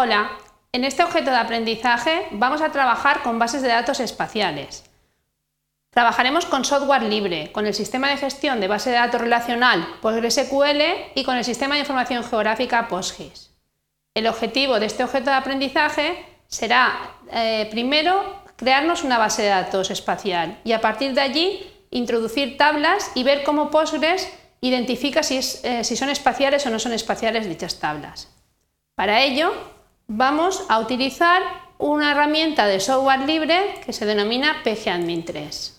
Hola, en este objeto de aprendizaje vamos a trabajar con bases de datos espaciales. Trabajaremos con software libre, con el sistema de gestión de base de datos relacional PostgreSQL y con el sistema de información geográfica PostGIS. El objetivo de este objeto de aprendizaje será, eh, primero, crearnos una base de datos espacial y a partir de allí introducir tablas y ver cómo Postgres identifica si, eh, si son espaciales o no son espaciales dichas tablas. Para ello, vamos a utilizar una herramienta de software libre que se denomina PGAdmin 3.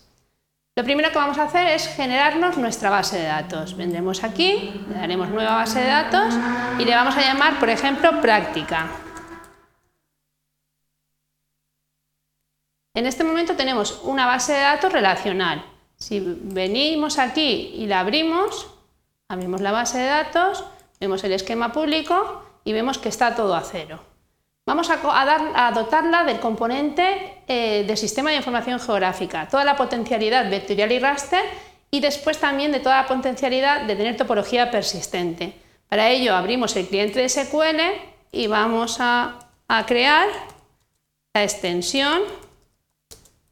Lo primero que vamos a hacer es generarnos nuestra base de datos. Vendremos aquí, le daremos nueva base de datos y le vamos a llamar, por ejemplo, práctica. En este momento tenemos una base de datos relacional. Si venimos aquí y la abrimos, abrimos la base de datos, vemos el esquema público y vemos que está todo a cero. Vamos a, dotarla del componente eh, del sistema de información geográfica, toda la potencialidad vectorial y raster y después también de toda la potencialidad de tener topología persistente. Para ello abrimos el cliente de SQL y vamos a, crear la extensión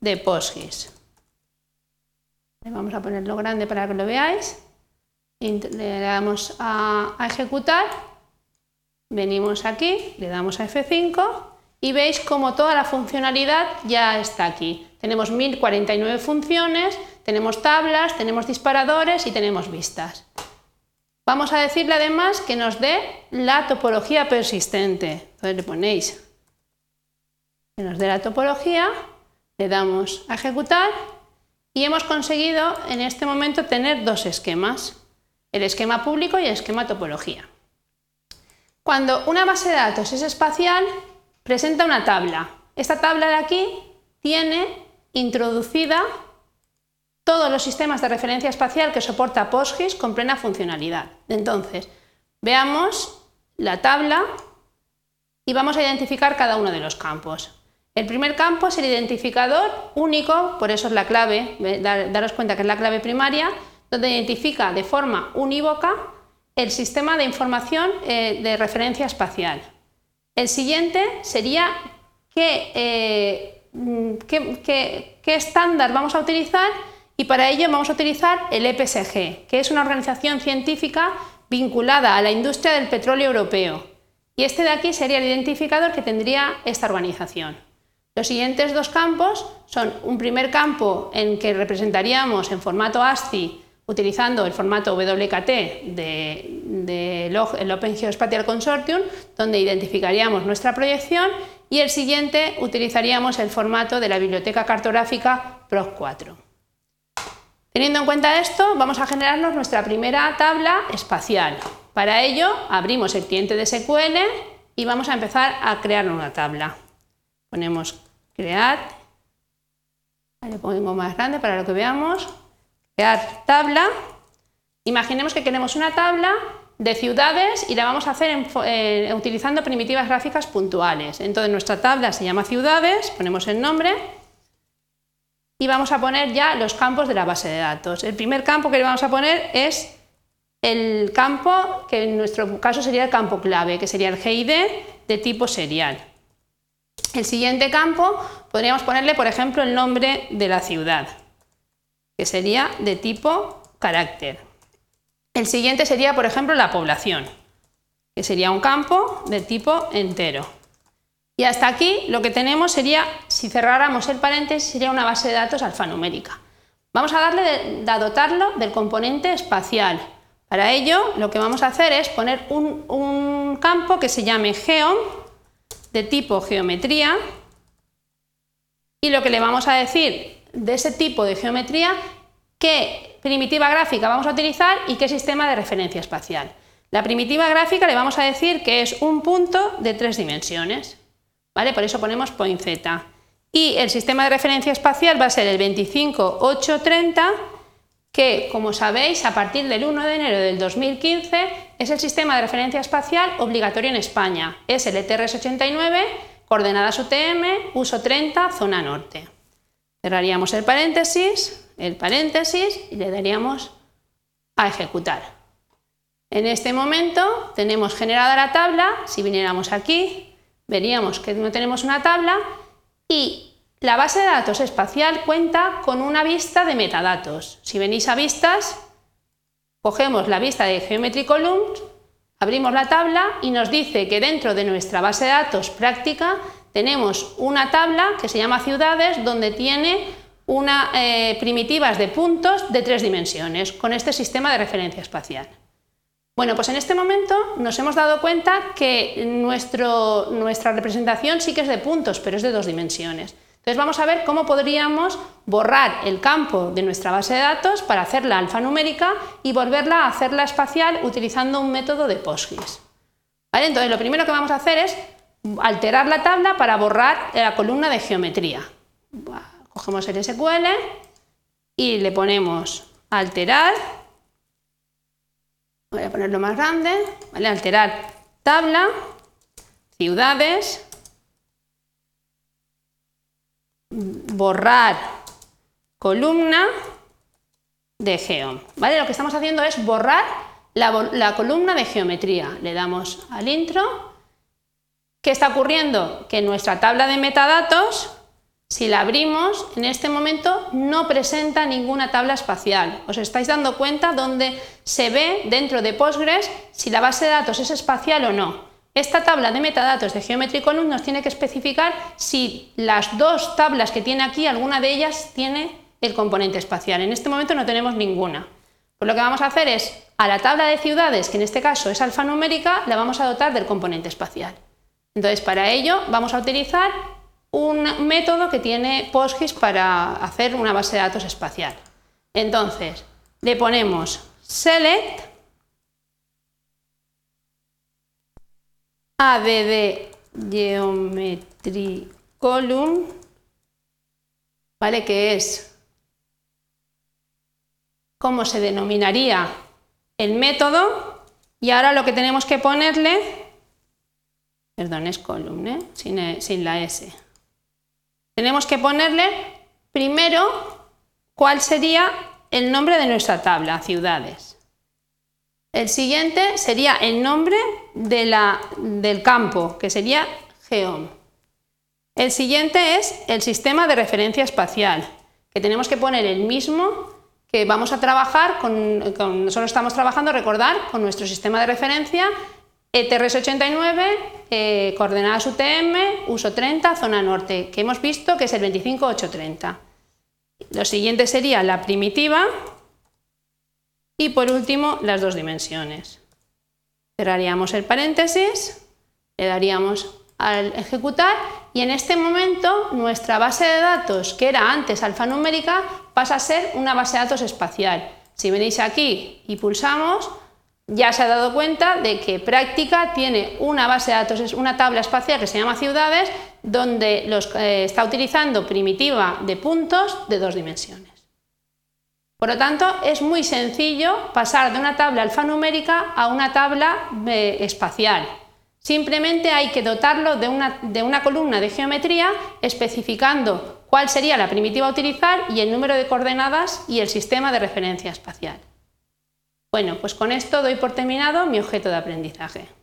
de PostGIS. vamos a ponerlo grande para que lo veáis. Le damos a ejecutar Venimos aquí, le damos a F5 y veis como toda la funcionalidad ya está aquí. Tenemos 1049 funciones, tenemos tablas, tenemos disparadores y tenemos vistas. Vamos a decirle además que nos dé la topología persistente. Entonces le ponéis que nos dé la topología, le damos a ejecutar y hemos conseguido en este momento tener dos esquemas, el esquema público y el esquema topología. Cuando una base de datos es espacial, presenta una tabla. Esta tabla de aquí tiene introducida todos los sistemas de referencia espacial que soporta PostGIS con plena funcionalidad. Entonces, veamos la tabla y vamos a identificar cada uno de los campos. El primer campo es el identificador único, por eso es la clave, daros cuenta que es la clave primaria, donde identifica de forma unívoca el sistema de información eh, de referencia espacial. El siguiente sería eh, qué, estándar vamos a utilizar y para ello vamos a utilizar el EPSG, que es una organización científica vinculada a la industria del petróleo europeo. Y este de aquí sería el identificador que tendría esta organización. Los siguientes dos campos son un primer campo en que representaríamos en formato ASCII utilizando el formato WKT del de, Open Geospatial Consortium, donde identificaríamos nuestra proyección, y el siguiente utilizaríamos el formato de la biblioteca cartográfica PROC4. Teniendo en cuenta esto, vamos a generarnos nuestra primera tabla espacial. Para ello, abrimos el cliente de SQL y vamos a empezar a crear una tabla. Ponemos crear, le pongo más grande para lo que veamos, crear tabla. Imaginemos que queremos una tabla de ciudades y la vamos a hacer eh, utilizando primitivas gráficas puntuales. Entonces nuestra tabla se llama ciudades, ponemos el nombre y vamos a poner ya los campos de la base de datos. El primer campo que le vamos a poner es el campo, que en nuestro caso sería el campo clave, que sería el GID de tipo serial. El siguiente campo podríamos ponerle, por ejemplo, el nombre de la ciudad que sería de tipo carácter. El siguiente sería, por ejemplo, la población, que sería un campo de tipo entero. Y hasta aquí lo que tenemos sería, si cerráramos el paréntesis, sería una base de datos alfanumérica. Vamos a darle a dotarlo del componente espacial. Para ello, lo que vamos a hacer es poner un, un campo que se llame geom, de tipo geometría, y lo que le vamos a decir de ese tipo de geometría qué primitiva gráfica vamos a utilizar y qué sistema de referencia espacial. La primitiva gráfica le vamos a decir que es un punto de tres dimensiones, ¿vale? Por eso ponemos point z. Y el sistema de referencia espacial va a ser el 25830, que, como sabéis, a partir del 1 de enero del 2015 es el sistema de referencia espacial obligatorio en España. Es el ETRS-89, coordenadas UTM, uso 30, zona norte. Cerraríamos el paréntesis, el paréntesis y le daríamos a ejecutar. En este momento tenemos generada la tabla, si viniéramos aquí, veríamos que no tenemos una tabla y la base de datos espacial cuenta con una vista de metadatos. Si venís a vistas, cogemos la vista de Geometry Columns, abrimos la tabla y nos dice que dentro de nuestra base de datos práctica tenemos una tabla que se llama ciudades donde tiene una, eh, primitivas de puntos de tres dimensiones con este sistema de referencia espacial. Bueno, pues en este momento nos hemos dado cuenta que nuestra representación sí que es de puntos, pero es de dos dimensiones. Entonces vamos a ver cómo podríamos borrar el campo de nuestra base de datos para hacerla alfanumérica y volverla a hacerla espacial utilizando un método de PostGIS. Entonces lo primero que vamos a hacer es alterar la tabla para borrar la columna de geometría. Cogemos el SQL y le ponemos alterar voy a ponerlo más grande, ¿vale? alterar tabla, ciudades, borrar columna de Geom. ¿vale? Lo que estamos haciendo es borrar la, la columna de geometría. Le damos al intro. ¿Qué está ocurriendo? Que nuestra tabla de metadatos si la abrimos, en este momento no presenta ninguna tabla espacial. Os estáis dando cuenta donde se ve dentro de Postgres si la base de datos es espacial o no. Esta tabla de metadatos de Geometry Column nos tiene que especificar si las dos tablas que tiene aquí, alguna de ellas tiene el componente espacial. En este momento no tenemos ninguna. Pues lo que vamos a hacer es, a la tabla de ciudades, que en este caso es alfanumérica, la vamos a dotar del componente espacial. Entonces, para ello vamos a utilizar un método que tiene PostGIS para hacer una base de datos espacial. Entonces, le ponemos select add geometry column, ¿vale? Que es cómo se denominaría el método y ahora lo que tenemos que ponerle, perdón, es column, ¿eh? sin, sin la S tenemos que ponerle primero cuál sería el nombre de nuestra tabla, ciudades. El siguiente sería el nombre del campo, que sería Geom. El siguiente es el sistema de referencia espacial, que tenemos que poner el mismo que vamos a trabajar con, nosotros estamos trabajando, recordar, con nuestro sistema de referencia ETRS89, eh, coordenadas UTM, uso 30, zona norte, que hemos visto que es el 25830. Lo siguiente sería la primitiva y por último las dos dimensiones. Cerraríamos el paréntesis, le daríamos al ejecutar y en este momento nuestra base de datos, que era antes alfanumérica, pasa a ser una base de datos espacial. Si venís aquí y pulsamos, ya se ha dado cuenta de que práctica tiene una base de datos, una tabla espacial que se llama ciudades, donde eh, está utilizando primitiva de puntos de dos dimensiones. Por lo tanto, es muy sencillo pasar de una tabla alfanumérica a una tabla eh, espacial. Simplemente hay que dotarlo de una, de una columna de geometría especificando cuál sería la primitiva a utilizar y el número de coordenadas y el sistema de referencia espacial. Bueno, pues con esto doy por terminado mi objeto de aprendizaje.